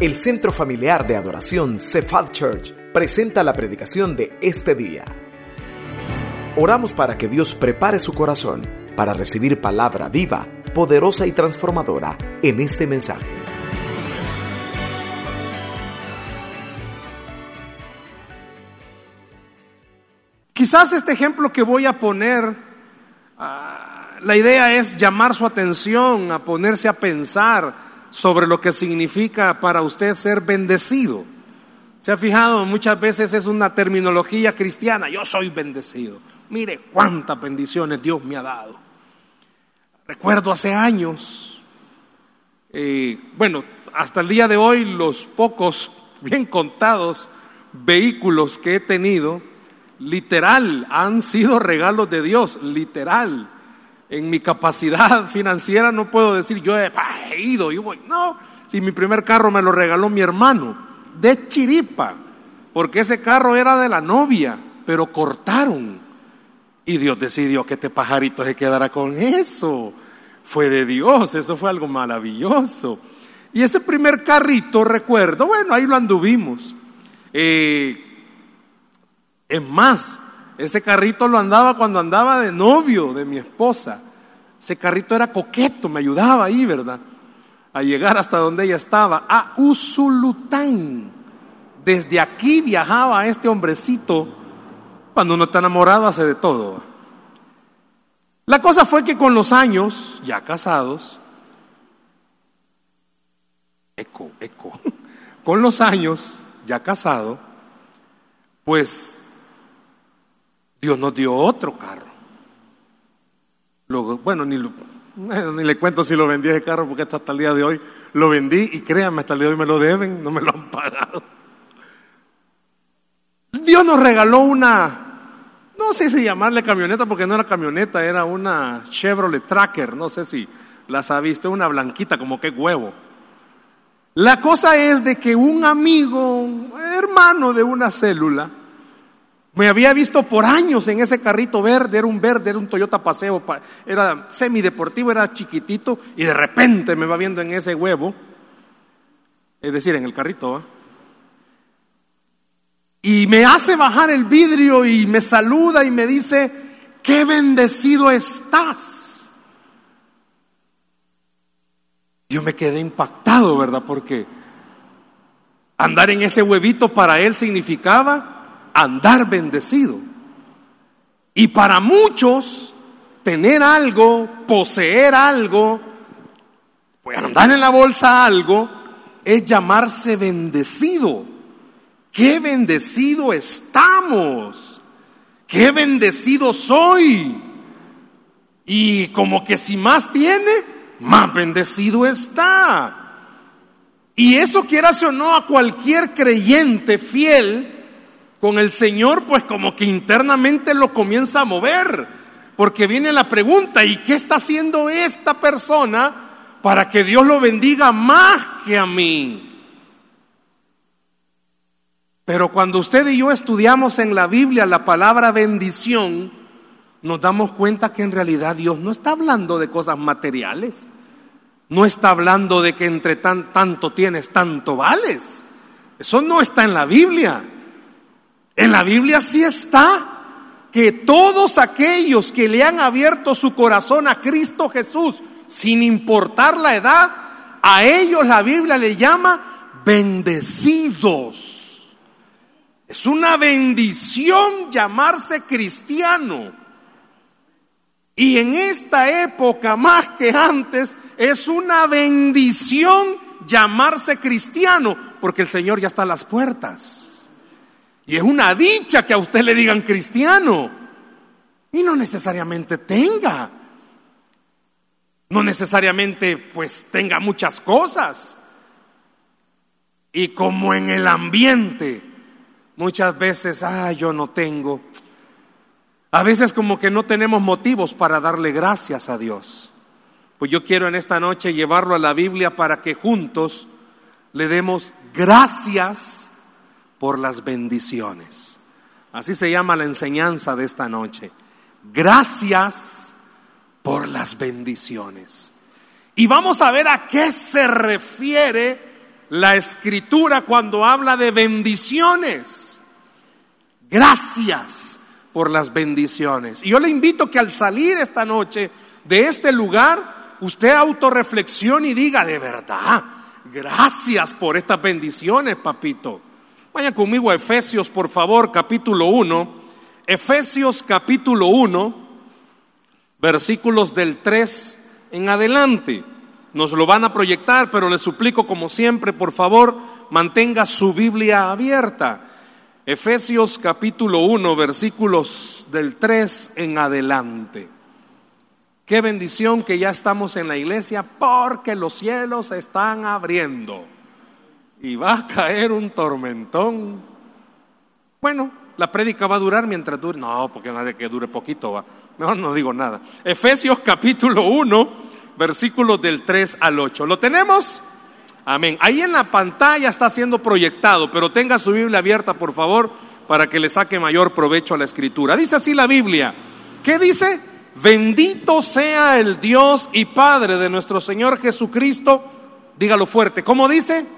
El Centro Familiar de Adoración Cephal Church presenta la predicación de este día. Oramos para que Dios prepare su corazón para recibir palabra viva, poderosa y transformadora en este mensaje. Quizás este ejemplo que voy a poner, ah, la idea es llamar su atención, a ponerse a pensar sobre lo que significa para usted ser bendecido. ¿Se ha fijado? Muchas veces es una terminología cristiana. Yo soy bendecido. Mire cuántas bendiciones Dios me ha dado. Recuerdo hace años, eh, bueno, hasta el día de hoy los pocos, bien contados vehículos que he tenido, literal, han sido regalos de Dios, literal en mi capacidad financiera no puedo decir yo he ido, yo voy. No, si mi primer carro me lo regaló mi hermano, de chiripa, porque ese carro era de la novia, pero cortaron. Y Dios decidió que este pajarito se quedara con eso. Fue de Dios, eso fue algo maravilloso. Y ese primer carrito, recuerdo, bueno, ahí lo anduvimos. Eh, es más, ese carrito lo andaba cuando andaba de novio de mi esposa. Ese carrito era coqueto, me ayudaba ahí, ¿verdad? A llegar hasta donde ella estaba, a Usulután. Desde aquí viajaba este hombrecito. Cuando uno está enamorado hace de todo. La cosa fue que con los años, ya casados, eco, eco, con los años, ya casado, pues Dios nos dio otro carro. Luego, bueno, ni, le cuento si lo vendí ese carro porque hasta el día de hoy lo vendí y créanme, hasta el día de hoy me lo deben, no me lo han pagado. Dios nos regaló una, no sé si llamarle camioneta porque no era camioneta, era una Chevrolet Tracker, no sé si las ha visto, una blanquita como que huevo. La cosa es de que un amigo, hermano de una célula, me había visto por años en ese carrito verde, era un verde, era un Toyota Paseo, era semideportivo, era chiquitito, y de repente me va viendo en ese huevo, es decir, en el carrito, y me hace bajar el vidrio y me saluda y me dice, qué bendecido estás. Yo me quedé impactado, ¿verdad? Porque andar en ese huevito para él significaba andar bendecido. Y para muchos, tener algo, poseer algo, pues andar en la bolsa algo, es llamarse bendecido. Qué bendecido estamos. Qué bendecido soy. Y como que si más tiene, más bendecido está. Y eso quieras o no a cualquier creyente fiel, con el Señor, pues como que internamente lo comienza a mover, porque viene la pregunta, ¿y qué está haciendo esta persona para que Dios lo bendiga más que a mí? Pero cuando usted y yo estudiamos en la Biblia la palabra bendición, nos damos cuenta que en realidad Dios no está hablando de cosas materiales, no está hablando de que entre tan, tanto tienes, tanto vales. Eso no está en la Biblia. En la Biblia sí está que todos aquellos que le han abierto su corazón a Cristo Jesús, sin importar la edad, a ellos la Biblia le llama bendecidos. Es una bendición llamarse cristiano. Y en esta época, más que antes, es una bendición llamarse cristiano, porque el Señor ya está a las puertas. Y es una dicha que a usted le digan cristiano. Y no necesariamente tenga. No necesariamente pues tenga muchas cosas. Y como en el ambiente, muchas veces, ah, yo no tengo. A veces como que no tenemos motivos para darle gracias a Dios. Pues yo quiero en esta noche llevarlo a la Biblia para que juntos le demos gracias por las bendiciones. Así se llama la enseñanza de esta noche. Gracias por las bendiciones. Y vamos a ver a qué se refiere la escritura cuando habla de bendiciones. Gracias por las bendiciones. Y yo le invito que al salir esta noche de este lugar, usted autorreflexione y diga, de verdad, gracias por estas bendiciones, papito. Vaya conmigo a Efesios, por favor, capítulo 1. Efesios capítulo 1, versículos del 3 en adelante. Nos lo van a proyectar, pero le suplico como siempre, por favor, mantenga su Biblia abierta. Efesios capítulo 1, versículos del 3 en adelante. Qué bendición que ya estamos en la iglesia porque los cielos se están abriendo y va a caer un tormentón. Bueno, la prédica va a durar mientras dure. No, porque nadie que dure poquito va. Mejor no digo nada. Efesios capítulo 1, versículos del 3 al 8. ¿Lo tenemos? Amén. Ahí en la pantalla está siendo proyectado, pero tenga su Biblia abierta, por favor, para que le saque mayor provecho a la escritura. Dice así la Biblia. ¿Qué dice? Bendito sea el Dios y Padre de nuestro Señor Jesucristo. Dígalo fuerte. ¿Cómo dice?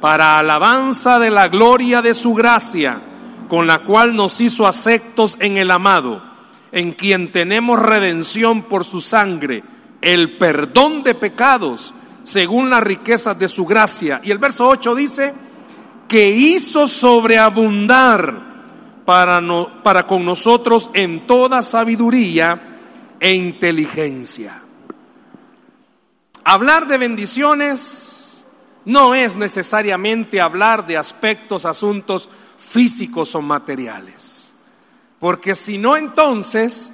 para alabanza de la gloria de su gracia, con la cual nos hizo aceptos en el amado, en quien tenemos redención por su sangre, el perdón de pecados, según las riquezas de su gracia. Y el verso 8 dice, que hizo sobreabundar para, para con nosotros en toda sabiduría e inteligencia. Hablar de bendiciones no es necesariamente hablar de aspectos, asuntos físicos o materiales. Porque si no, entonces,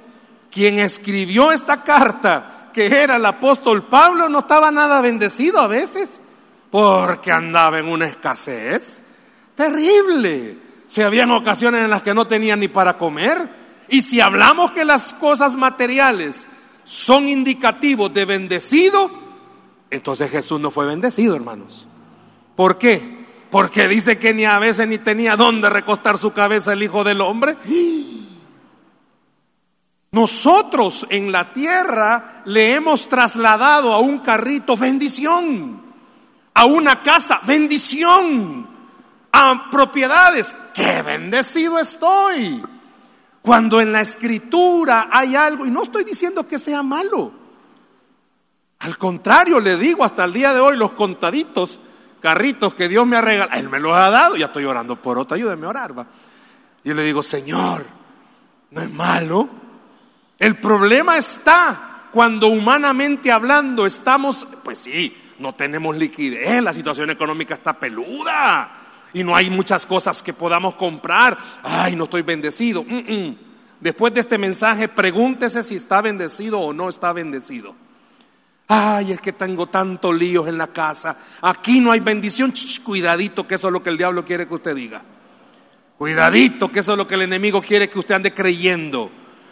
quien escribió esta carta, que era el apóstol Pablo, no estaba nada bendecido a veces, porque andaba en una escasez terrible. Si habían ocasiones en las que no tenían ni para comer. Y si hablamos que las cosas materiales son indicativos de bendecido, entonces Jesús no fue bendecido, hermanos. ¿Por qué? Porque dice que ni a veces ni tenía dónde recostar su cabeza el Hijo del Hombre. Nosotros en la tierra le hemos trasladado a un carrito bendición, a una casa bendición, a propiedades. ¡Qué bendecido estoy! Cuando en la escritura hay algo, y no estoy diciendo que sea malo. Al contrario, le digo, hasta el día de hoy, los contaditos carritos que Dios me ha regalado, Él me los ha dado, ya estoy orando por otro, ayúdeme a orar. Va. Yo le digo, Señor, no es malo. El problema está cuando humanamente hablando estamos, pues sí, no tenemos liquidez, la situación económica está peluda y no hay muchas cosas que podamos comprar. Ay, no estoy bendecido. Después de este mensaje, pregúntese si está bendecido o no está bendecido. Ay, es que tengo tantos líos en la casa. Aquí no hay bendición. cuidadito, que eso es lo que el diablo quiere que usted diga. Cuidadito, que eso es lo que el enemigo quiere que usted ande creyendo.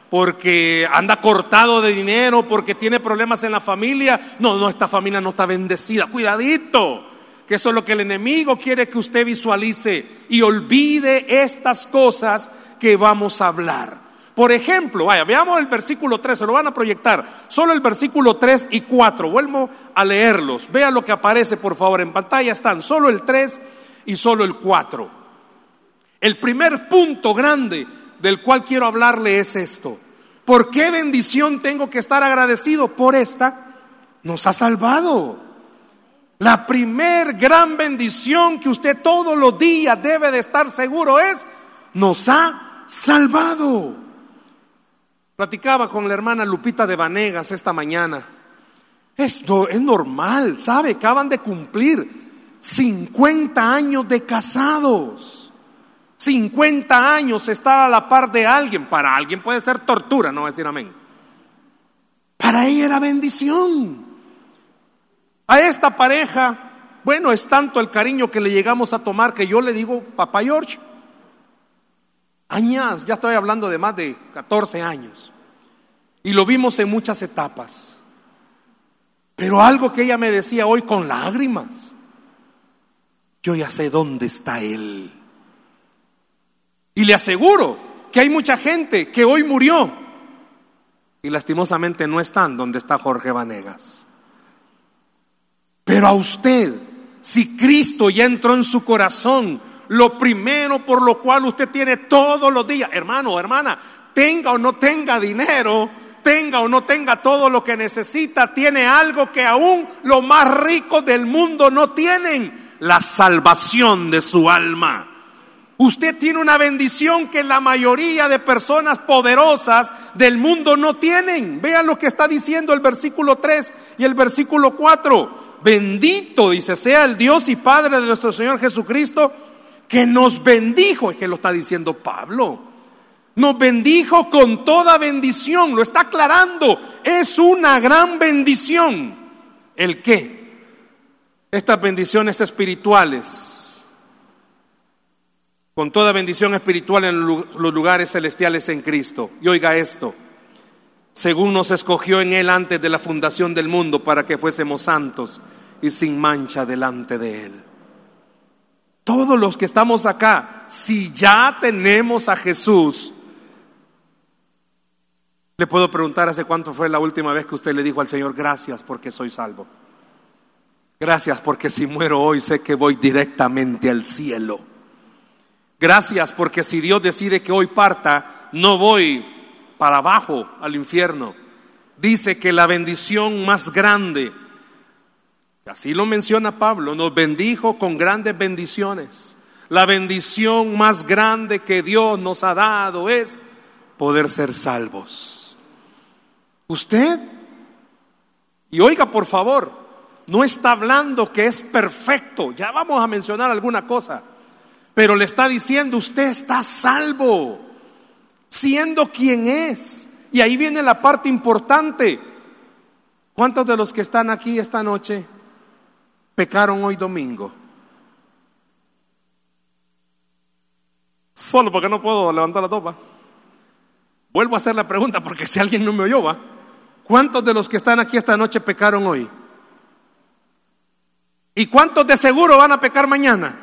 Porque anda cortado de dinero, porque tiene problemas en la familia. No, no, esta familia no está bendecida. Cuidadito que eso es lo que el enemigo quiere que usted visualice y olvide estas cosas que vamos a hablar. Por ejemplo, vaya, veamos el versículo 3, se lo van a proyectar, solo el versículo 3 y 4, vuelvo a leerlos, vea lo que aparece por favor en pantalla, están solo el 3 y solo el 4. El primer punto grande del cual quiero hablarle es esto. ¿Por qué bendición tengo que estar agradecido? Por esta nos ha salvado. La primer gran bendición que usted todos los días debe de estar seguro es, nos ha salvado. Platicaba con la hermana Lupita de Vanegas esta mañana. Esto es normal, ¿sabe? Acaban de cumplir 50 años de casados. 50 años estar a la par de alguien. Para alguien puede ser tortura, no decir amén. Para ella era bendición. A esta pareja Bueno, es tanto el cariño que le llegamos a tomar que yo le digo, papá George, años, ya estoy hablando de más de 14 años. Y lo vimos en muchas etapas. Pero algo que ella me decía hoy con lágrimas, yo ya sé dónde está Él. Y le aseguro que hay mucha gente que hoy murió y lastimosamente no están donde está Jorge Vanegas. Pero a usted, si Cristo ya entró en su corazón, lo primero por lo cual usted tiene todos los días, hermano o hermana, tenga o no tenga dinero, tenga o no tenga todo lo que necesita, tiene algo que aún los más ricos del mundo no tienen, la salvación de su alma. Usted tiene una bendición que la mayoría de personas poderosas del mundo no tienen. Vean lo que está diciendo el versículo 3 y el versículo 4. Bendito, dice, sea el Dios y Padre de nuestro Señor Jesucristo, que nos bendijo, es que lo está diciendo Pablo nos bendijo con toda bendición, lo está aclarando, es una gran bendición. ¿El qué? Estas bendiciones espirituales, con toda bendición espiritual en los lugares celestiales en Cristo. Y oiga esto, según nos escogió en Él antes de la fundación del mundo para que fuésemos santos y sin mancha delante de Él. Todos los que estamos acá, si ya tenemos a Jesús, le puedo preguntar hace cuánto fue la última vez que usted le dijo al Señor, gracias porque soy salvo. Gracias porque si muero hoy sé que voy directamente al cielo. Gracias porque si Dios decide que hoy parta, no voy para abajo al infierno. Dice que la bendición más grande, así lo menciona Pablo, nos bendijo con grandes bendiciones. La bendición más grande que Dios nos ha dado es poder ser salvos. Usted, y oiga por favor, no está hablando que es perfecto, ya vamos a mencionar alguna cosa, pero le está diciendo, usted está salvo, siendo quien es. Y ahí viene la parte importante. ¿Cuántos de los que están aquí esta noche pecaron hoy domingo? Solo porque no puedo levantar la topa. Vuelvo a hacer la pregunta porque si alguien no me oyó, va. ¿Cuántos de los que están aquí esta noche pecaron hoy? ¿Y cuántos de seguro van a pecar mañana?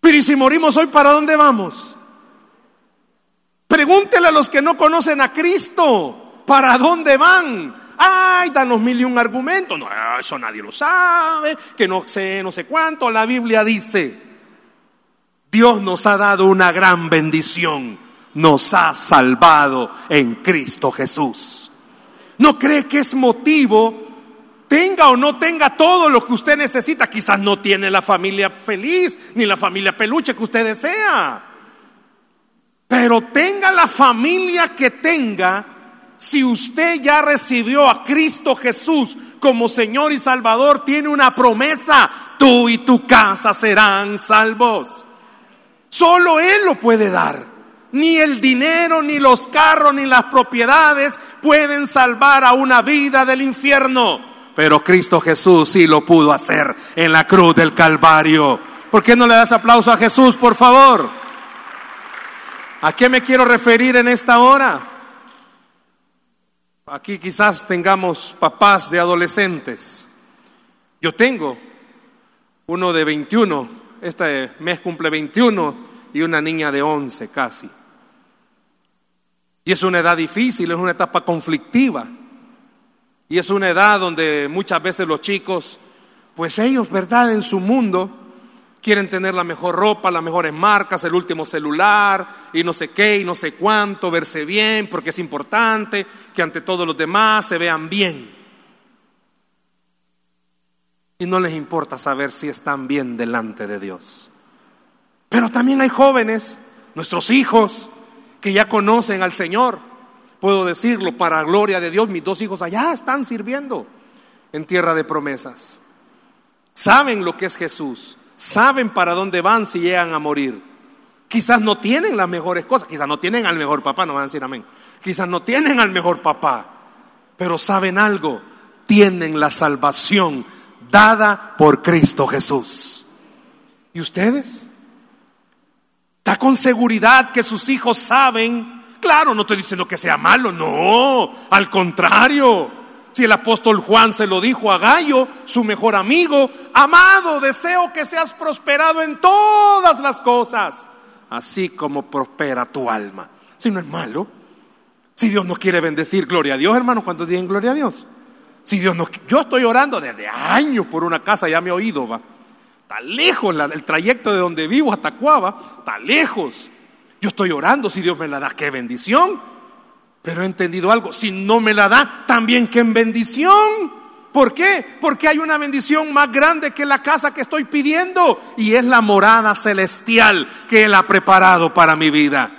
Pero ¿y si morimos hoy, para dónde vamos? Pregúntele a los que no conocen a Cristo, ¿para dónde van? Ay, danos mil y un argumento. No, eso nadie lo sabe, que no sé, no sé cuánto. La Biblia dice, Dios nos ha dado una gran bendición nos ha salvado en Cristo Jesús. ¿No cree que es motivo, tenga o no tenga todo lo que usted necesita? Quizás no tiene la familia feliz ni la familia peluche que usted desea. Pero tenga la familia que tenga, si usted ya recibió a Cristo Jesús como Señor y Salvador, tiene una promesa, tú y tu casa serán salvos. Solo Él lo puede dar. Ni el dinero, ni los carros, ni las propiedades pueden salvar a una vida del infierno. Pero Cristo Jesús sí lo pudo hacer en la cruz del Calvario. ¿Por qué no le das aplauso a Jesús, por favor? ¿A qué me quiero referir en esta hora? Aquí quizás tengamos papás de adolescentes. Yo tengo uno de 21, este mes cumple 21 y una niña de 11 casi. Y es una edad difícil, es una etapa conflictiva. Y es una edad donde muchas veces los chicos, pues ellos, ¿verdad? En su mundo quieren tener la mejor ropa, las mejores marcas, el último celular y no sé qué y no sé cuánto, verse bien, porque es importante que ante todos los demás se vean bien. Y no les importa saber si están bien delante de Dios. Pero también hay jóvenes, nuestros hijos, que ya conocen al Señor. Puedo decirlo para gloria de Dios, mis dos hijos allá están sirviendo en tierra de promesas. Saben lo que es Jesús, saben para dónde van si llegan a morir. Quizás no tienen las mejores cosas, quizás no tienen al mejor papá, no van a decir amén. Quizás no tienen al mejor papá, pero saben algo, tienen la salvación dada por Cristo Jesús. ¿Y ustedes? ¿Está con seguridad que sus hijos saben? Claro, no estoy diciendo que sea malo, no, al contrario. Si el apóstol Juan se lo dijo a Gallo, su mejor amigo, amado, deseo que seas prosperado en todas las cosas, así como prospera tu alma. Si no es malo, si Dios nos quiere bendecir, gloria a Dios, hermano, cuando digan gloria a Dios? Si Dios nos, yo estoy orando desde años por una casa, ya me he oído, va. Está lejos el trayecto de donde vivo hasta Cuava, está lejos. Yo estoy orando, si Dios me la da, qué bendición. Pero he entendido algo, si no me la da, también que en bendición. ¿Por qué? Porque hay una bendición más grande que la casa que estoy pidiendo y es la morada celestial que Él ha preparado para mi vida.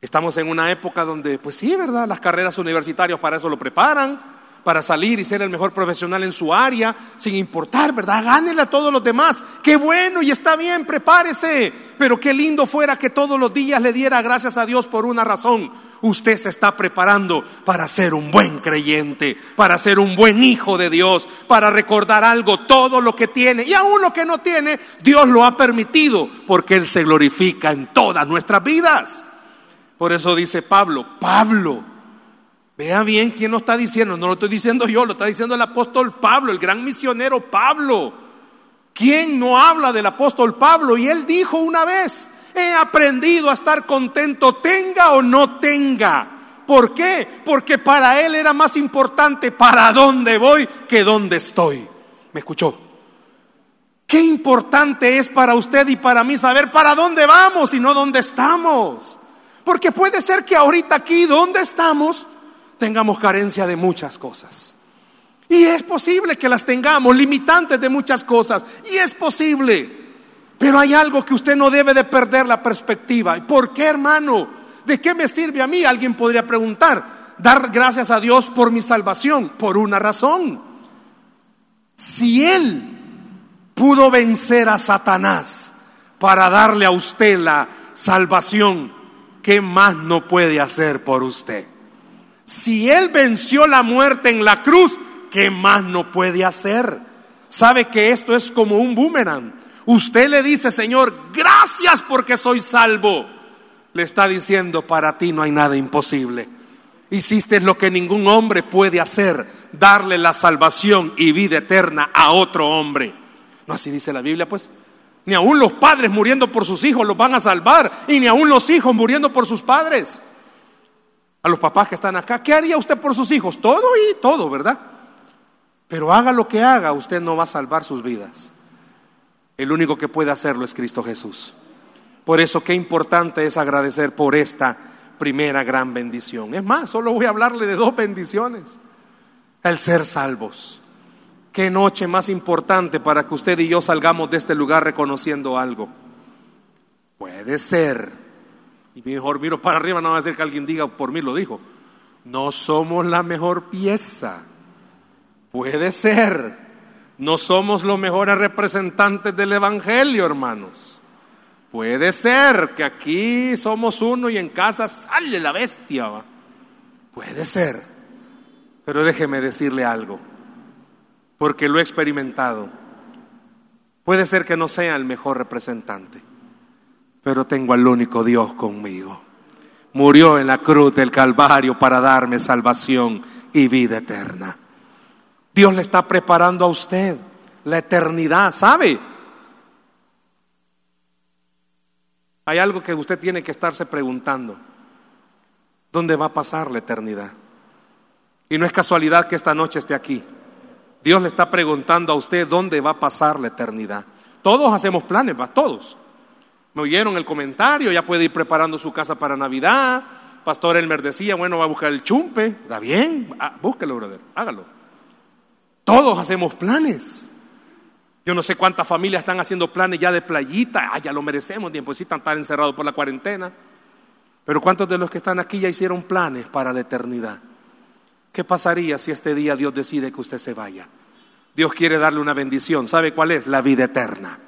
Estamos en una época donde, pues sí, ¿verdad? Las carreras universitarias para eso lo preparan, para salir y ser el mejor profesional en su área, sin importar, ¿verdad? Gánele a todos los demás. Qué bueno y está bien, prepárese. Pero qué lindo fuera que todos los días le diera gracias a Dios por una razón usted se está preparando para ser un buen creyente, para ser un buen hijo de Dios, para recordar algo, todo lo que tiene y aún lo que no tiene, Dios lo ha permitido porque Él se glorifica en todas nuestras vidas. Por eso dice Pablo, Pablo, vea bien quién lo está diciendo, no lo estoy diciendo yo, lo está diciendo el apóstol Pablo, el gran misionero Pablo. ¿Quién no habla del apóstol Pablo? Y él dijo una vez, He aprendido a estar contento, tenga o no tenga. ¿Por qué? Porque para él era más importante para dónde voy que dónde estoy. ¿Me escuchó? Qué importante es para usted y para mí saber para dónde vamos y no dónde estamos. Porque puede ser que ahorita aquí donde estamos tengamos carencia de muchas cosas. Y es posible que las tengamos, limitantes de muchas cosas. Y es posible. Pero hay algo que usted no debe de perder la perspectiva. ¿Por qué, hermano? ¿De qué me sirve a mí? Alguien podría preguntar. Dar gracias a Dios por mi salvación. Por una razón. Si Él pudo vencer a Satanás para darle a usted la salvación, ¿qué más no puede hacer por usted? Si Él venció la muerte en la cruz, ¿qué más no puede hacer? Sabe que esto es como un boomerang. Usted le dice, Señor, gracias porque soy salvo. Le está diciendo, para ti no hay nada imposible. Hiciste lo que ningún hombre puede hacer, darle la salvación y vida eterna a otro hombre. No así dice la Biblia, pues. Ni aún los padres muriendo por sus hijos los van a salvar, y ni aún los hijos muriendo por sus padres. A los papás que están acá, ¿qué haría usted por sus hijos? Todo y todo, ¿verdad? Pero haga lo que haga, usted no va a salvar sus vidas. El único que puede hacerlo es Cristo Jesús. Por eso qué importante es agradecer por esta primera gran bendición. Es más, solo voy a hablarle de dos bendiciones. El ser salvos. Qué noche más importante para que usted y yo salgamos de este lugar reconociendo algo. Puede ser, y mejor miro para arriba, no va a ser que alguien diga por mí lo dijo. No somos la mejor pieza. Puede ser no somos los mejores representantes del Evangelio, hermanos. Puede ser que aquí somos uno y en casa sale la bestia. Puede ser. Pero déjeme decirle algo, porque lo he experimentado. Puede ser que no sea el mejor representante, pero tengo al único Dios conmigo. Murió en la cruz del Calvario para darme salvación y vida eterna. Dios le está preparando a usted la eternidad, ¿sabe? Hay algo que usted tiene que estarse preguntando. ¿Dónde va a pasar la eternidad? Y no es casualidad que esta noche esté aquí. Dios le está preguntando a usted dónde va a pasar la eternidad. Todos hacemos planes, ¿va? Todos. Me oyeron el comentario, ya puede ir preparando su casa para Navidad. Pastor Elmer decía, bueno, va a buscar el chumpe. Está bien, ah, búsquelo, brother, hágalo. Todos hacemos planes. Yo no sé cuántas familias están haciendo planes ya de playita. Ah, ya lo merecemos, tiempo sí están estar encerrados por la cuarentena. Pero ¿cuántos de los que están aquí ya hicieron planes para la eternidad? ¿Qué pasaría si este día Dios decide que usted se vaya? Dios quiere darle una bendición. ¿Sabe cuál es? La vida eterna.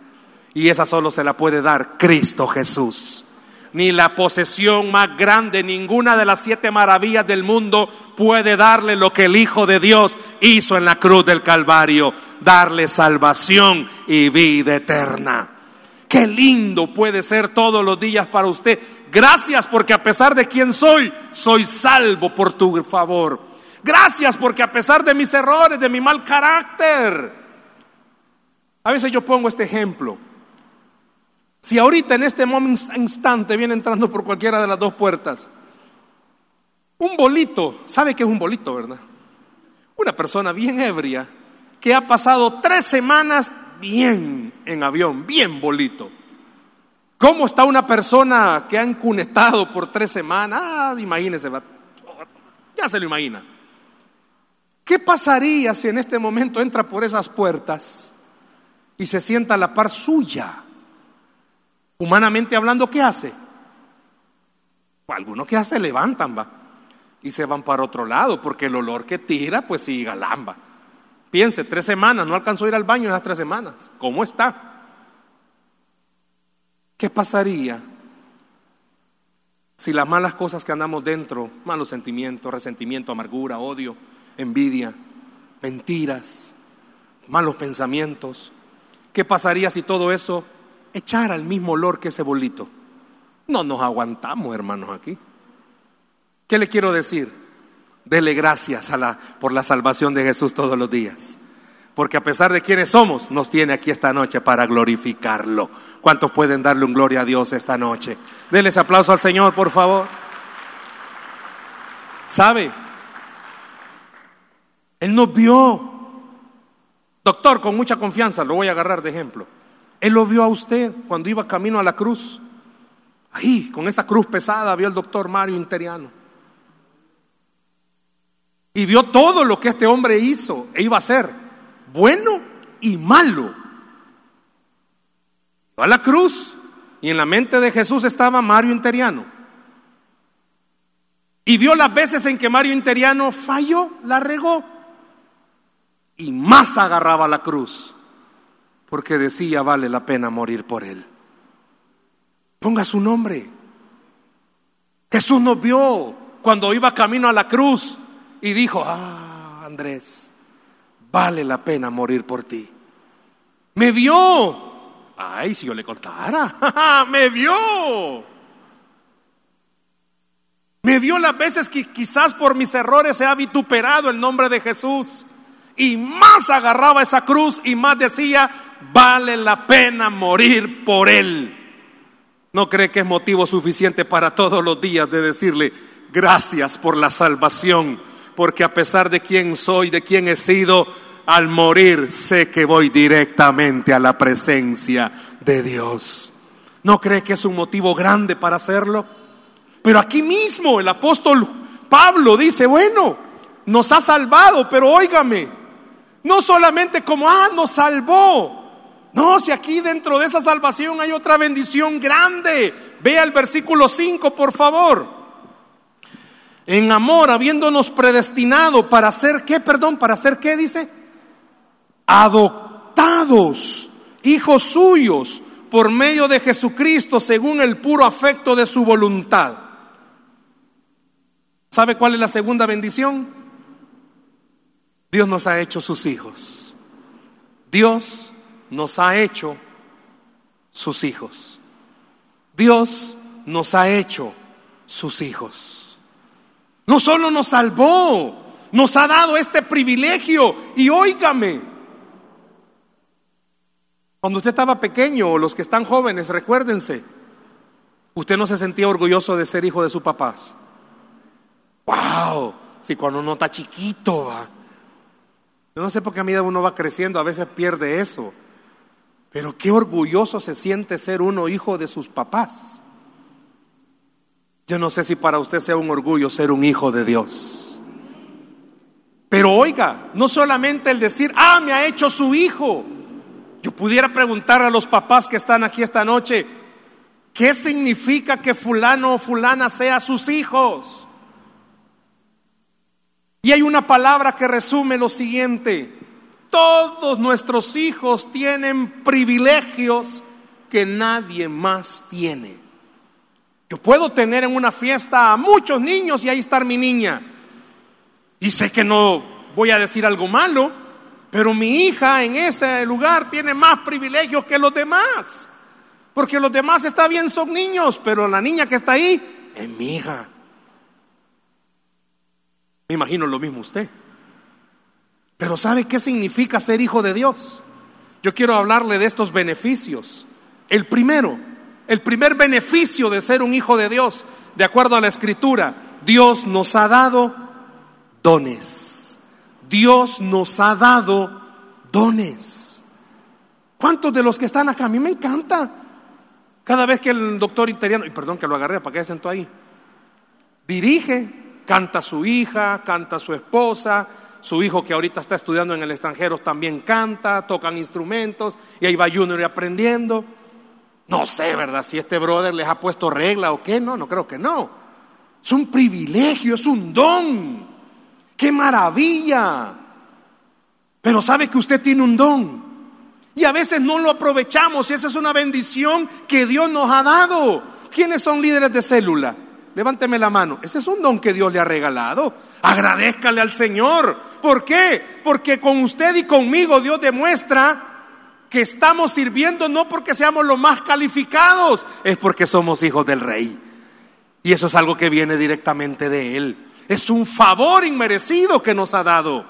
Y esa solo se la puede dar Cristo Jesús. Ni la posesión más grande, ninguna de las siete maravillas del mundo puede darle lo que el Hijo de Dios hizo en la cruz del Calvario, darle salvación y vida eterna. Qué lindo puede ser todos los días para usted. Gracias porque a pesar de quien soy, soy salvo por tu favor. Gracias porque a pesar de mis errores, de mi mal carácter, a veces yo pongo este ejemplo. Si ahorita en este instante viene entrando por cualquiera de las dos puertas, un bolito, ¿sabe qué es un bolito, verdad? Una persona bien ebria que ha pasado tres semanas bien en avión, bien bolito. ¿Cómo está una persona que ha encunetado por tres semanas? Ah, imagínese, ya se lo imagina. ¿Qué pasaría si en este momento entra por esas puertas y se sienta a la par suya? Humanamente hablando, ¿qué hace? Pues algunos que hace levantan, va, y se van para otro lado, porque el olor que tira, pues sí, galamba. Piense, tres semanas, no alcanzó a ir al baño en esas tres semanas. ¿Cómo está? ¿Qué pasaría si las malas cosas que andamos dentro, malos sentimientos, resentimiento, amargura, odio, envidia, mentiras, malos pensamientos, qué pasaría si todo eso echara el mismo olor que ese bolito? No nos aguantamos, hermanos, aquí. ¿Qué le quiero decir? Dele gracias a la, por la salvación de Jesús todos los días. Porque a pesar de quienes somos, nos tiene aquí esta noche para glorificarlo. ¿Cuántos pueden darle un gloria a Dios esta noche? Denles aplauso al Señor, por favor. ¿Sabe? Él nos vio. Doctor, con mucha confianza, lo voy a agarrar de ejemplo. Él lo vio a usted cuando iba camino a la cruz. Ahí, con esa cruz pesada, vio el doctor Mario Interiano. Y vio todo lo que este hombre hizo e iba a hacer, bueno y malo. Va a la cruz y en la mente de Jesús estaba Mario Interiano. Y vio las veces en que Mario Interiano falló, la regó. Y más agarraba la cruz, porque decía, vale la pena morir por él. Ponga su nombre. Jesús nos vio cuando iba camino a la cruz y dijo, ah, Andrés, vale la pena morir por ti. Me vio. Ay, si yo le contara, me vio. Me vio las veces que quizás por mis errores se ha vituperado el nombre de Jesús. Y más agarraba esa cruz y más decía, vale la pena morir por él. ¿No cree que es motivo suficiente para todos los días de decirle, gracias por la salvación porque a pesar de quién soy, de quién he sido, al morir sé que voy directamente a la presencia de Dios. ¿No cree que es un motivo grande para hacerlo? Pero aquí mismo el apóstol Pablo dice, bueno, nos ha salvado, pero óigame, no solamente como, ah, nos salvó. No, si aquí dentro de esa salvación hay otra bendición grande. Vea el versículo 5, por favor en amor, habiéndonos predestinado para hacer qué, perdón, para hacer qué dice, adoptados, hijos suyos, por medio de Jesucristo, según el puro afecto de su voluntad. ¿Sabe cuál es la segunda bendición? Dios nos ha hecho sus hijos. Dios nos ha hecho sus hijos. Dios nos ha hecho sus hijos. No solo nos salvó, nos ha dado este privilegio. Y óigame, cuando usted estaba pequeño, o los que están jóvenes, recuérdense, usted no se sentía orgulloso de ser hijo de sus papás. ¡Wow! Si cuando uno está chiquito, yo no sé por qué a medida uno va creciendo, a veces pierde eso. Pero qué orgulloso se siente ser uno hijo de sus papás. Yo no sé si para usted sea un orgullo ser un hijo de Dios. Pero oiga, no solamente el decir, ah, me ha hecho su hijo. Yo pudiera preguntar a los papás que están aquí esta noche, ¿qué significa que fulano o fulana sea sus hijos? Y hay una palabra que resume lo siguiente, todos nuestros hijos tienen privilegios que nadie más tiene. Yo puedo tener en una fiesta a muchos niños y ahí estar mi niña. Y sé que no voy a decir algo malo, pero mi hija en ese lugar tiene más privilegios que los demás. Porque los demás está bien son niños, pero la niña que está ahí es mi hija. Me imagino lo mismo usted. Pero ¿sabe qué significa ser hijo de Dios? Yo quiero hablarle de estos beneficios. El primero, el primer beneficio de ser un hijo de Dios, de acuerdo a la escritura, Dios nos ha dado dones. Dios nos ha dado dones. ¿Cuántos de los que están acá? A mí me encanta. Cada vez que el doctor interiano, y perdón que lo agarré, ¿para qué sentó ahí? Dirige, canta su hija, canta su esposa, su hijo que ahorita está estudiando en el extranjero también canta, tocan instrumentos, y ahí va Junior aprendiendo. No sé, ¿verdad? Si este brother les ha puesto regla o qué, no, no creo que no. Es un privilegio, es un don. ¡Qué maravilla! Pero sabe que usted tiene un don. Y a veces no lo aprovechamos y esa es una bendición que Dios nos ha dado. ¿Quiénes son líderes de célula? Levánteme la mano. Ese es un don que Dios le ha regalado. Agradezcale al Señor. ¿Por qué? Porque con usted y conmigo Dios demuestra que estamos sirviendo no porque seamos los más calificados, es porque somos hijos del rey. Y eso es algo que viene directamente de Él. Es un favor inmerecido que nos ha dado.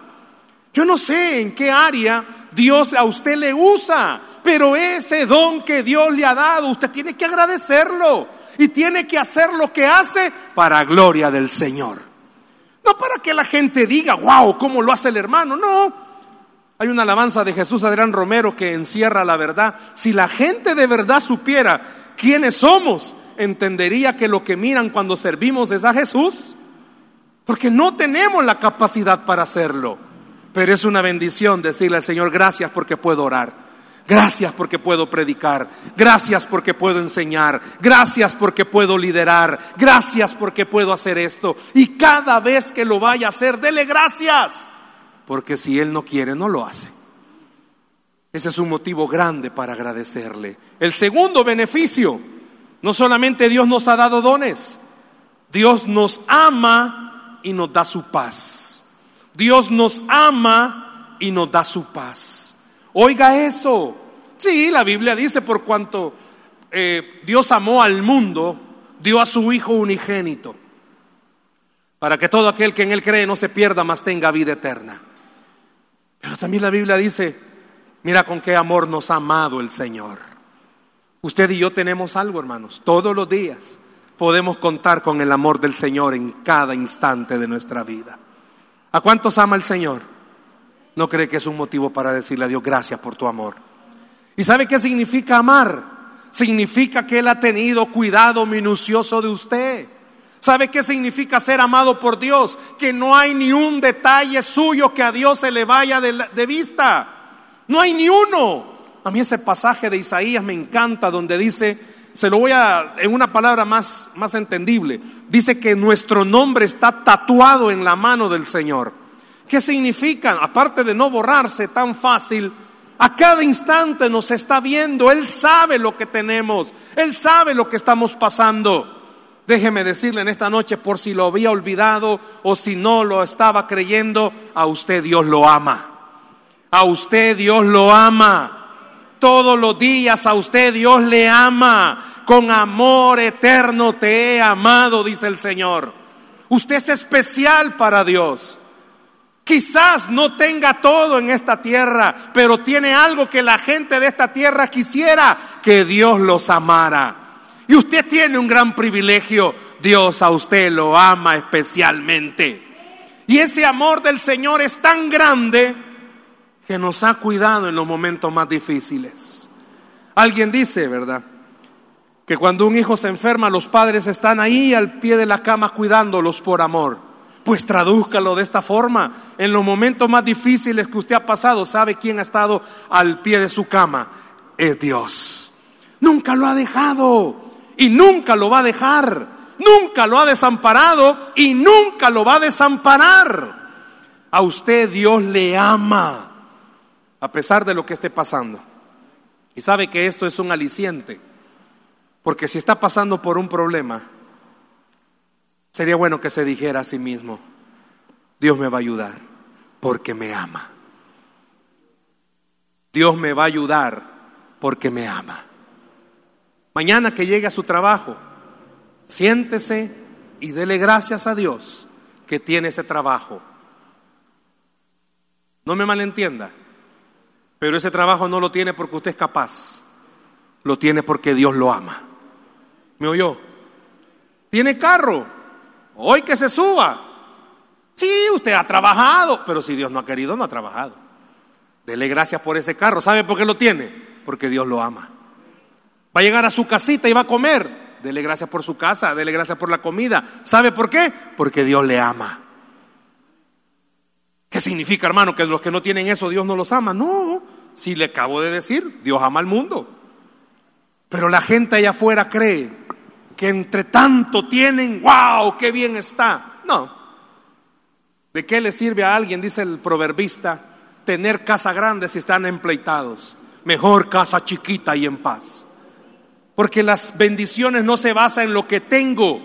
Yo no sé en qué área Dios a usted le usa, pero ese don que Dios le ha dado, usted tiene que agradecerlo y tiene que hacer lo que hace para gloria del Señor. No para que la gente diga, wow, ¿cómo lo hace el hermano? No, hay una alabanza de Jesús Adrián Romero que encierra la verdad. Si la gente de verdad supiera quiénes somos, entendería que lo que miran cuando servimos es a Jesús. Porque no tenemos la capacidad para hacerlo. Pero es una bendición decirle al Señor gracias porque puedo orar. Gracias porque puedo predicar. Gracias porque puedo enseñar. Gracias porque puedo liderar. Gracias porque puedo hacer esto. Y cada vez que lo vaya a hacer, dele gracias porque si Él no quiere, no lo hace. Ese es un motivo grande para agradecerle. El segundo beneficio, no solamente Dios nos ha dado dones, Dios nos ama y nos da su paz. Dios nos ama y nos da su paz. Oiga eso. Sí, la Biblia dice, por cuanto eh, Dios amó al mundo, dio a su Hijo unigénito, para que todo aquel que en Él cree no se pierda, mas tenga vida eterna. Pero también la Biblia dice, mira con qué amor nos ha amado el Señor. Usted y yo tenemos algo, hermanos, todos los días podemos contar con el amor del Señor en cada instante de nuestra vida. ¿A cuántos ama el Señor? ¿No cree que es un motivo para decirle a Dios gracias por tu amor? ¿Y sabe qué significa amar? Significa que Él ha tenido cuidado minucioso de usted. ¿Sabe qué significa ser amado por Dios? Que no hay ni un detalle suyo que a Dios se le vaya de, vista. No hay ni uno. A mí ese pasaje de Isaías me encanta donde dice, se lo voy a, en una palabra más, más entendible, dice que nuestro nombre está tatuado en la mano del Señor. ¿Qué significa? Aparte de no borrarse tan fácil, a cada instante nos está viendo, Él sabe lo que tenemos, Él sabe lo que estamos pasando. Déjeme decirle en esta noche, por si lo había olvidado o si no lo estaba creyendo, a usted Dios lo ama. A usted Dios lo ama. Todos los días a usted Dios le ama. Con amor eterno te he amado, dice el Señor. Usted es especial para Dios. Quizás no tenga todo en esta tierra, pero tiene algo que la gente de esta tierra quisiera, que Dios los amara. Y usted tiene un gran privilegio. Dios a usted lo ama especialmente. Y ese amor del Señor es tan grande que nos ha cuidado en los momentos más difíciles. Alguien dice, ¿verdad? Que cuando un hijo se enferma, los padres están ahí al pie de la cama cuidándolos por amor. Pues tradúzcalo de esta forma. En los momentos más difíciles que usted ha pasado, ¿sabe quién ha estado al pie de su cama? Es Dios. Nunca lo ha dejado y nunca lo va a dejar. Nunca lo ha desamparado y nunca lo va a desamparar. A usted Dios le ama, a pesar de lo que esté pasando. Y sabe que esto es un aliciente, Porque si está pasando por un problema, sería bueno que se dijera a sí mismo, Dios me va a ayudar porque me ama. Dios me va a ayudar porque me ama. Mañana que llegue a su trabajo, siéntese y dele gracias a Dios que tiene ese trabajo. No me malentienda, pero ese trabajo no lo tiene porque usted es capaz, lo tiene porque Dios lo ama. ¿Me oyó? Tiene carro, hoy que se suba. Sí, usted ha trabajado, pero si Dios no ha querido, no ha trabajado. Dele gracias por ese carro. ¿Sabe por qué lo tiene? Porque Dios lo ama. Va a llegar a su casita y va a comer. Dele gracias por su casa, dele gracias por la comida. ¿Sabe por qué? Porque Dios le ama. ¿Qué significa, hermano? Que los que no tienen eso, Dios no los ama. No, si le acabo de decir, Dios ama al mundo. Pero la gente allá afuera cree que entre tanto tienen, wow, qué bien está. No. ¿De qué le sirve a alguien, dice el proverbista, tener casa grande si están empleitados? Mejor casa chiquita y en paz. Porque las bendiciones no se basan en lo que tengo,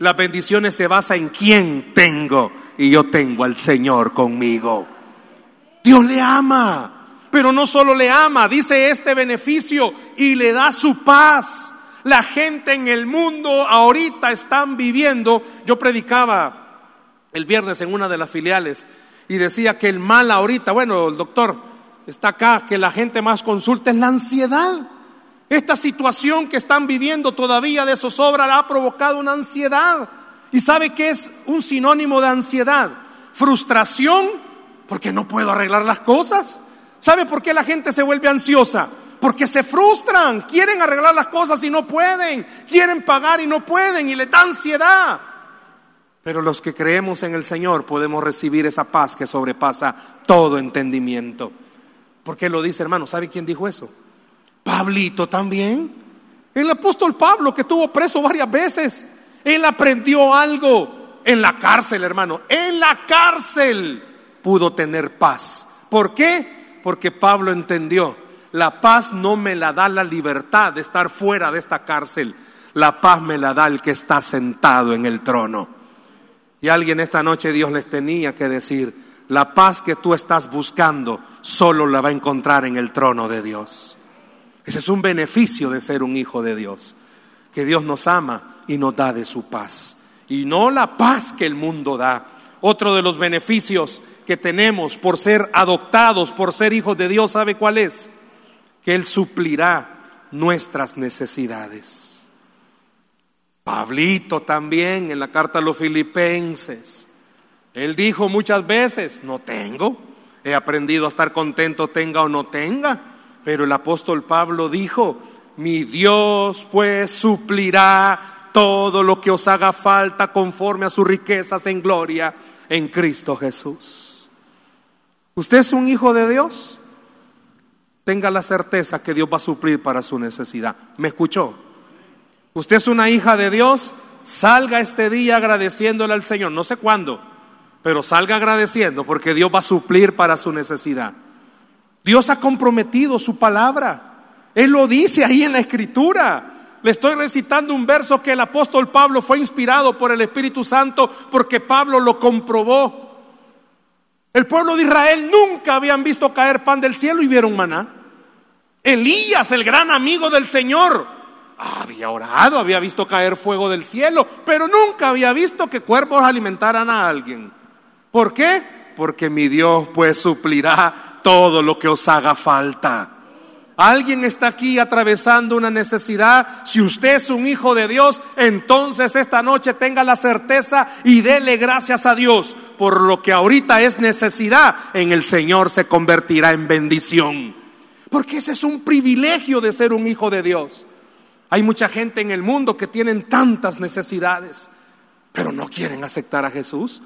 las bendiciones se basan en quién tengo. Y yo tengo al Señor conmigo. Dios le ama, pero no solo le ama, dice este beneficio y le da su paz. La gente en el mundo ahorita están viviendo, yo predicaba el viernes en una de las filiales y decía que el mal ahorita, bueno, el doctor está acá, que la gente más consulta es la ansiedad. Esta situación que están viviendo todavía de zozobra ha provocado una ansiedad. ¿Y sabe qué es un sinónimo de ansiedad? Frustración porque no puedo arreglar las cosas. ¿Sabe por qué la gente se vuelve ansiosa? Porque se frustran, quieren arreglar las cosas y no pueden, quieren pagar y no pueden y le da ansiedad. Pero los que creemos en el Señor podemos recibir esa paz que sobrepasa todo entendimiento. ¿Por qué lo dice hermano? ¿Sabe quién dijo eso? Pablito también. El apóstol Pablo que estuvo preso varias veces. Él aprendió algo en la cárcel, hermano. En la cárcel pudo tener paz. ¿Por qué? Porque Pablo entendió, la paz no me la da la libertad de estar fuera de esta cárcel. La paz me la da el que está sentado en el trono. Y alguien esta noche Dios les tenía que decir, la paz que tú estás buscando solo la va a encontrar en el trono de Dios. Ese es un beneficio de ser un hijo de Dios, que Dios nos ama y nos da de su paz. Y no la paz que el mundo da. Otro de los beneficios que tenemos por ser adoptados, por ser hijos de Dios, ¿sabe cuál es? Que Él suplirá nuestras necesidades. Pablito también en la carta a los filipenses. Él dijo muchas veces, no tengo, he aprendido a estar contento tenga o no tenga pero el apóstol Pablo dijo, mi Dios pues suplirá todo lo que os haga falta conforme a sus riquezas en gloria en Cristo Jesús. ¿Usted es un hijo de Dios? Tenga la certeza que Dios va a suplir para su necesidad. ¿Me escuchó? ¿Usted es una hija de Dios? Salga este día agradeciéndole al Señor. No sé cuándo, pero salga agradeciendo porque Dios va a suplir para su necesidad. Dios ha comprometido su palabra. Él lo dice ahí en la escritura. Le estoy recitando un verso que el apóstol Pablo fue inspirado por el Espíritu Santo porque Pablo lo comprobó. El pueblo de Israel nunca habían visto caer pan del cielo y vieron maná. Elías, el gran amigo del Señor, había orado, había visto caer fuego del cielo, pero nunca había visto que cuerpos alimentaran a alguien. ¿Por qué? Porque mi Dios pues suplirá todo lo que os haga falta. Alguien está aquí atravesando una necesidad. Si usted es un hijo de Dios, entonces esta noche tenga la certeza y dele gracias a Dios por lo que ahorita es necesidad. En el Señor se convertirá en bendición. Porque ese es un privilegio de ser un hijo de Dios. Hay mucha gente en el mundo que tienen tantas necesidades, pero no quieren aceptar a Jesús.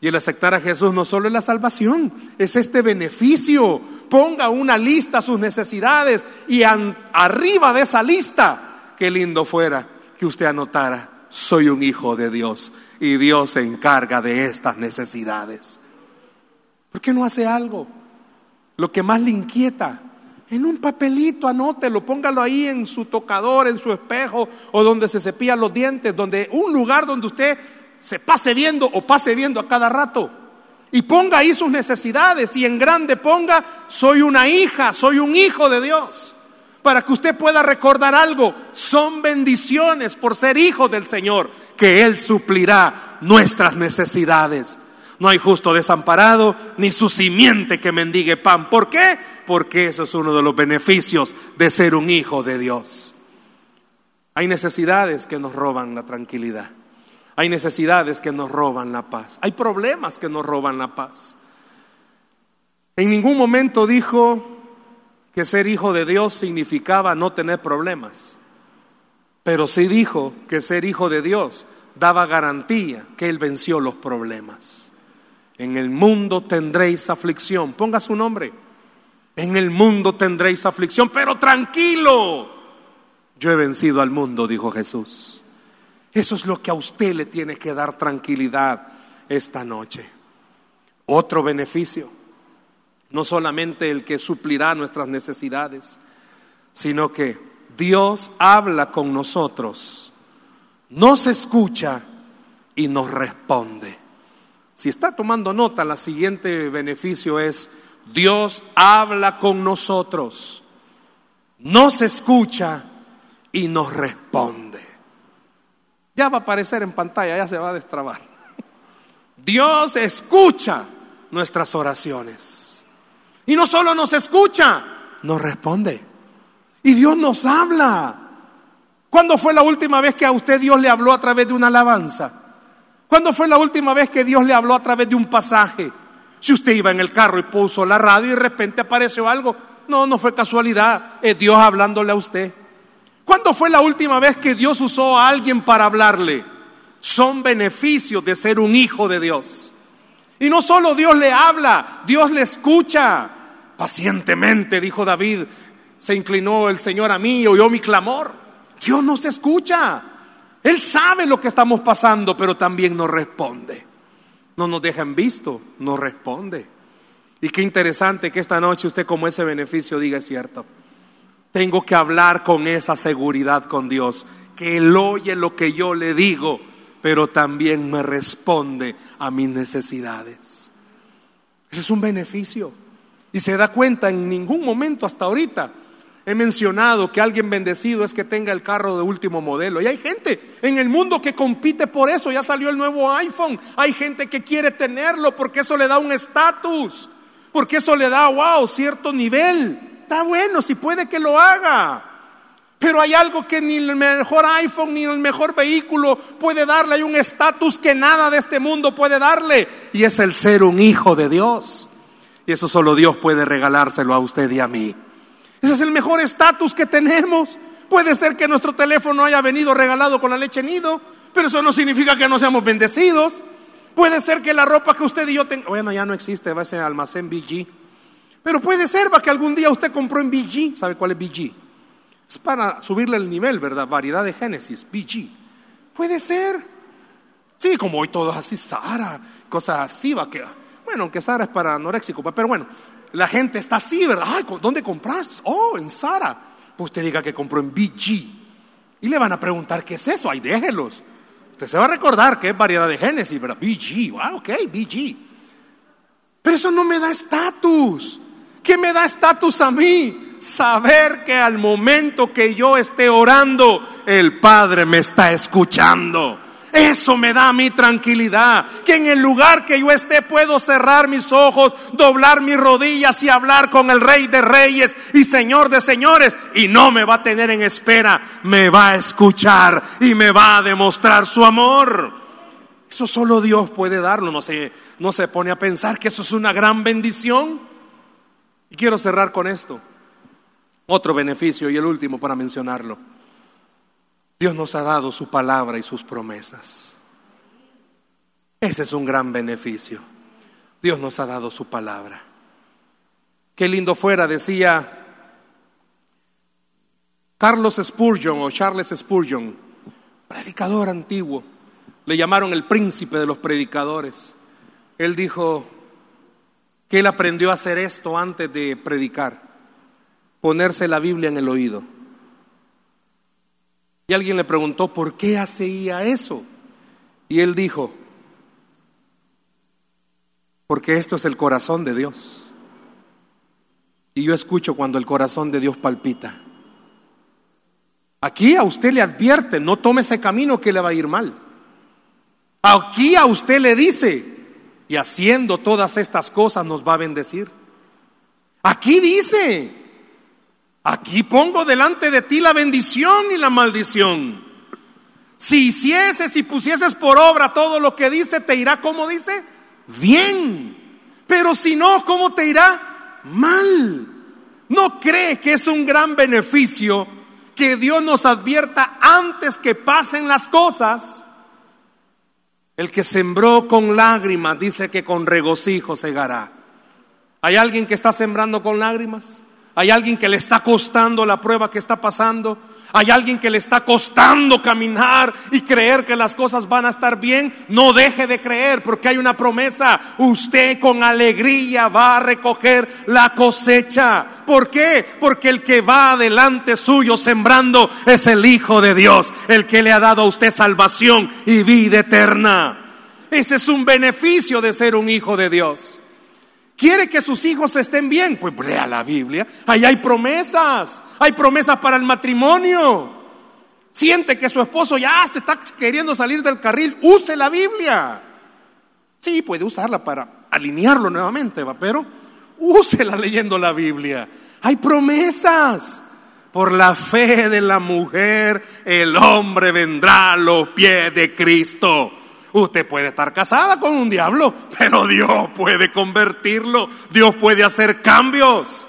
Y el aceptar a Jesús no solo es la salvación, es este beneficio. Ponga una lista a sus necesidades y arriba de esa lista, qué lindo fuera que usted anotara, soy un hijo de Dios y Dios se encarga de estas necesidades. ¿Por qué no hace algo? Lo que más le inquieta, En un papelito, anótelo, póngalo ahí en su tocador, en su espejo o donde se cepillan los dientes, donde un lugar donde usted se pase viendo o pase viendo a cada rato. Y ponga ahí sus necesidades y en grande ponga, soy una hija, soy un hijo de Dios. Para que usted pueda recordar algo, son bendiciones por ser hijo del Señor, que Él suplirá nuestras necesidades. No hay justo desamparado, ni su simiente que mendigue pan. ¿Por qué? Porque eso es uno de los beneficios de ser un hijo de Dios. Hay necesidades que nos roban la tranquilidad. Hay necesidades que nos roban la paz. Hay problemas que nos roban la paz. En ningún momento dijo que ser hijo de Dios significaba no tener problemas. Pero sí dijo que ser hijo de Dios daba garantía que Él venció los problemas. En el mundo tendréis aflicción. Ponga su nombre. En el mundo tendréis aflicción, pero tranquilo. Yo he vencido al mundo, dijo Jesús. Eso es lo que a usted le tiene que dar tranquilidad esta noche. Otro beneficio, no solamente el que suplirá nuestras necesidades, sino que Dios habla con nosotros, nos escucha y nos responde. Si está tomando nota, la siguiente beneficio es, Dios habla con nosotros, nos escucha y nos responde. Ya va a aparecer en pantalla, ya se va a destrabar. Dios escucha nuestras oraciones. Y no solo nos escucha, nos responde. Y Dios nos habla. ¿Cuándo fue la última vez que a usted Dios le habló a través de una alabanza? ¿Cuándo fue la última vez que Dios le habló a través de un pasaje? Si usted iba en el carro y puso la radio y de repente apareció algo, no, no fue casualidad, es Dios hablándole a usted. ¿Cuándo fue la última vez que Dios usó a alguien para hablarle? Son beneficios de ser un hijo de Dios. Y no solo Dios le habla, Dios le escucha. Pacientemente, dijo David, se inclinó el Señor a mí y oyó mi clamor. Dios nos escucha. Él sabe lo que estamos pasando, pero también nos responde. No nos deja en visto, nos responde. Y qué interesante que esta noche usted como ese beneficio diga es cierto. Tengo que hablar con esa seguridad con Dios, que Él oye lo que yo le digo, pero también me responde a mis necesidades. Ese es un beneficio. Y se da cuenta en ningún momento hasta ahorita. He mencionado que alguien bendecido es que tenga el carro de último modelo. Y hay gente en el mundo que compite por eso. Ya salió el nuevo iPhone. Hay gente que quiere tenerlo porque eso le da un estatus. Porque eso le da, wow, cierto nivel. Está bueno, si puede que lo haga. Pero hay algo que ni el mejor iPhone ni el mejor vehículo puede darle. Hay un estatus que nada de este mundo puede darle. Y es el ser un hijo de Dios. Y eso solo Dios puede regalárselo a usted y a mí. Ese es el mejor estatus que tenemos. Puede ser que nuestro teléfono haya venido regalado con la leche nido, pero eso no significa que no seamos bendecidos. Puede ser que la ropa que usted y yo tengan, bueno, ya no existe, va a ser almacén BG. Pero puede ser va que algún día usted compró en BG. ¿Sabe cuál es BG? Es para subirle el nivel, ¿verdad? Variedad de Génesis, BG. Puede ser. Sí, como hoy todo es así, Sara, cosas así, va que. Bueno, aunque Sara es para anoréxico, pero bueno, la gente está así, ¿verdad? ¿dónde compraste? Oh, en Sara. Pues usted diga que compró en BG. Y le van a preguntar, ¿qué es eso? Ay, déjelos. Usted se va a recordar que es variedad de Génesis, ¿verdad? BG, wow, ok, BG. Pero eso no me da estatus. ¿Qué me da estatus a mí? Saber que al momento que yo esté orando, el Padre me está escuchando. Eso me da mi tranquilidad. Que en el lugar que yo esté puedo cerrar mis ojos, doblar mis rodillas y hablar con el Rey de Reyes y Señor de Señores. Y no me va a tener en espera. Me va a escuchar y me va a demostrar su amor. Eso solo Dios puede darlo. No se, no se pone a pensar que eso es una gran bendición. Y quiero cerrar con esto. Otro beneficio y el último para mencionarlo. Dios nos ha dado su palabra y sus promesas. Ese es un gran beneficio. Dios nos ha dado su palabra. Qué lindo fuera, decía Carlos Spurgeon o Charles Spurgeon, predicador antiguo. Le llamaron el príncipe de los predicadores. Él dijo, que él aprendió a hacer esto antes de predicar. ponerse la Biblia en el oído. Y alguien le preguntó, ¿por qué hacía eso? Y él dijo, porque esto es el corazón de Dios. Y yo escucho cuando el corazón de Dios palpita. Aquí a usted le advierte, no tome ese camino que le va a ir mal. Aquí a usted le dice, y haciendo todas estas cosas nos va a bendecir. Aquí dice, aquí pongo delante de ti la bendición y la maldición. Si hicieses y pusieses por obra todo lo que dice, te irá como dice, bien. Pero si no, ¿cómo te irá? Mal. ¿No cree que es un gran beneficio que Dios nos advierta antes que pasen las cosas? El que sembró con lágrimas dice que con regocijo segará. ¿Hay alguien que está sembrando con lágrimas? ¿Hay alguien que le está costando la prueba que está pasando? Hay alguien que le está costando caminar y creer que las cosas van a estar bien. No deje de creer porque hay una promesa. Usted con alegría va a recoger la cosecha. ¿Por qué? Porque el que va adelante suyo sembrando es el Hijo de Dios, el que le ha dado a usted salvación y vida eterna. Ese es un beneficio de ser un hijo de Dios. ¿Quiere que sus hijos estén bien? Pues lea la Biblia. Ahí hay promesas. Hay promesas para el matrimonio. Siente que su esposo ya se está queriendo salir del carril. Use la Biblia. Sí, puede usarla para alinearlo nuevamente, ¿va? pero úsela leyendo la Biblia. Hay promesas. Por la fe de la mujer, el hombre vendrá a los pies de Cristo. Usted puede estar casada con un diablo, pero Dios puede convertirlo. Dios puede hacer cambios.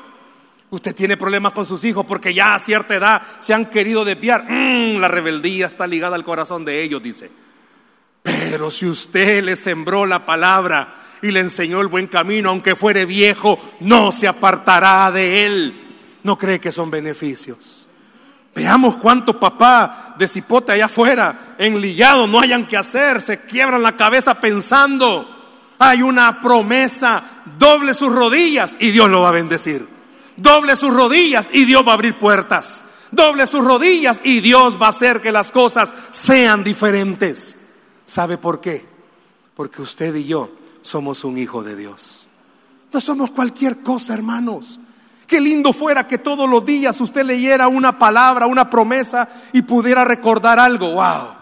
Usted tiene problemas con sus hijos porque ya a cierta edad se han querido desviar. Mm, la rebeldía está ligada al corazón de ellos, dice. Pero si usted le sembró la palabra y le enseñó el buen camino, aunque fuere viejo, no se apartará de él. ¿No cree que son beneficios? Veamos cuánto papá de cipote allá afuera, enlillado, no hayan que hacer, se quiebran la cabeza pensando. Hay una promesa, doble sus rodillas y Dios lo va a bendecir. Doble sus rodillas y Dios va a abrir puertas. Doble sus rodillas y Dios va a hacer que las cosas sean diferentes. ¿Sabe por qué? Porque usted y yo somos un hijo de Dios. No somos cualquier cosa, hermanos. Qué lindo fuera que todos los días usted leyera una palabra, una promesa y pudiera recordar algo. Wow,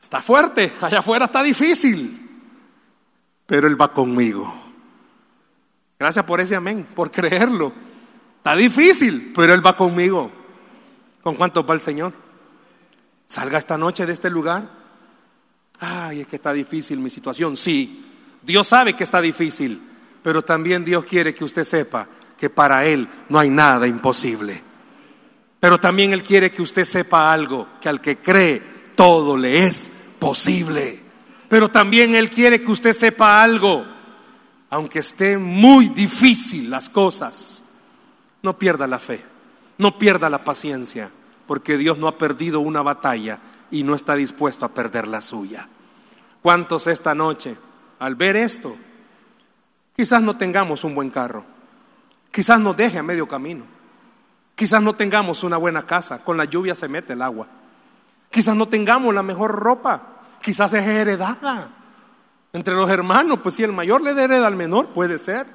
está fuerte, allá afuera está difícil, pero Él va conmigo. Gracias por ese amén, por creerlo. Está difícil, pero Él va conmigo. ¿Con cuánto va el Señor? Salga esta noche de este lugar. Ay, es que está difícil mi situación. Sí, Dios sabe que está difícil, pero también Dios quiere que usted sepa que para Él no hay nada imposible. Pero también Él quiere que usted sepa algo, que al que cree todo le es posible. Pero también Él quiere que usted sepa algo, aunque esté muy difícil las cosas, no pierda la fe, no pierda la paciencia, porque Dios no ha perdido una batalla y no está dispuesto a perder la suya. ¿Cuántos esta noche, al ver esto, quizás no tengamos un buen carro? Quizás nos deje a medio camino. Quizás no tengamos una buena casa, con la lluvia se mete el agua. Quizás no tengamos la mejor ropa, quizás es heredada. Entre los hermanos, pues si el mayor le hereda al menor, puede ser.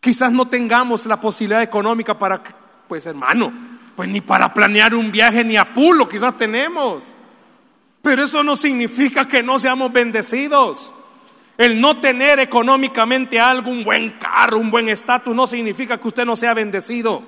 Quizás no tengamos la posibilidad económica para, pues hermano, pues ni para planear un viaje ni a pulo, quizás tenemos. Pero eso no significa que no seamos bendecidos. El no tener económicamente algo, un buen carro, un buen estatus, no significa que usted no sea bendecido.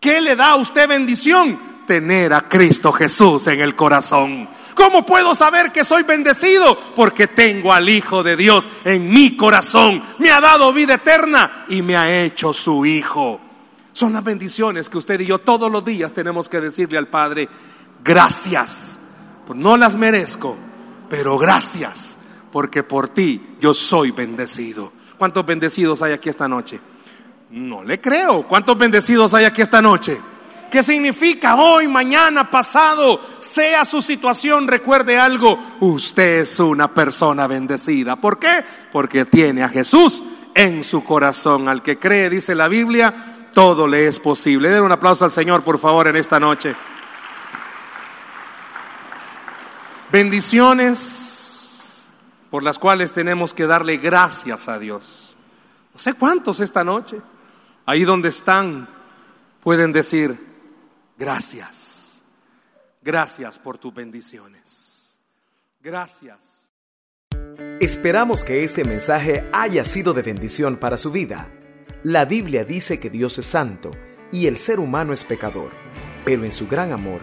¿Qué le da a usted bendición? Tener a Cristo Jesús en el corazón. ¿Cómo puedo saber que soy bendecido? Porque tengo al Hijo de Dios en mi corazón. Me ha dado vida eterna y me ha hecho su Hijo. Son las bendiciones que usted y yo todos los días tenemos que decirle al Padre, gracias. No las merezco, pero gracias porque por ti yo soy bendecido. ¿Cuántos bendecidos hay aquí esta noche? No le creo. ¿Cuántos bendecidos hay aquí esta noche? ¿Qué significa hoy, mañana, pasado? Sea su situación, recuerde algo. Usted es una persona bendecida. ¿Por qué? Porque tiene a Jesús en su corazón. Al que cree, dice la Biblia, todo le es posible. Den un aplauso al Señor, por favor, en esta noche. Bendiciones por las cuales tenemos que darle gracias a Dios. No sé cuántos esta noche, ahí donde están, pueden decir, gracias, gracias por tus bendiciones. Gracias. Esperamos que este mensaje haya sido de bendición para su vida. La Biblia dice que Dios es santo y el ser humano es pecador, pero en su gran amor,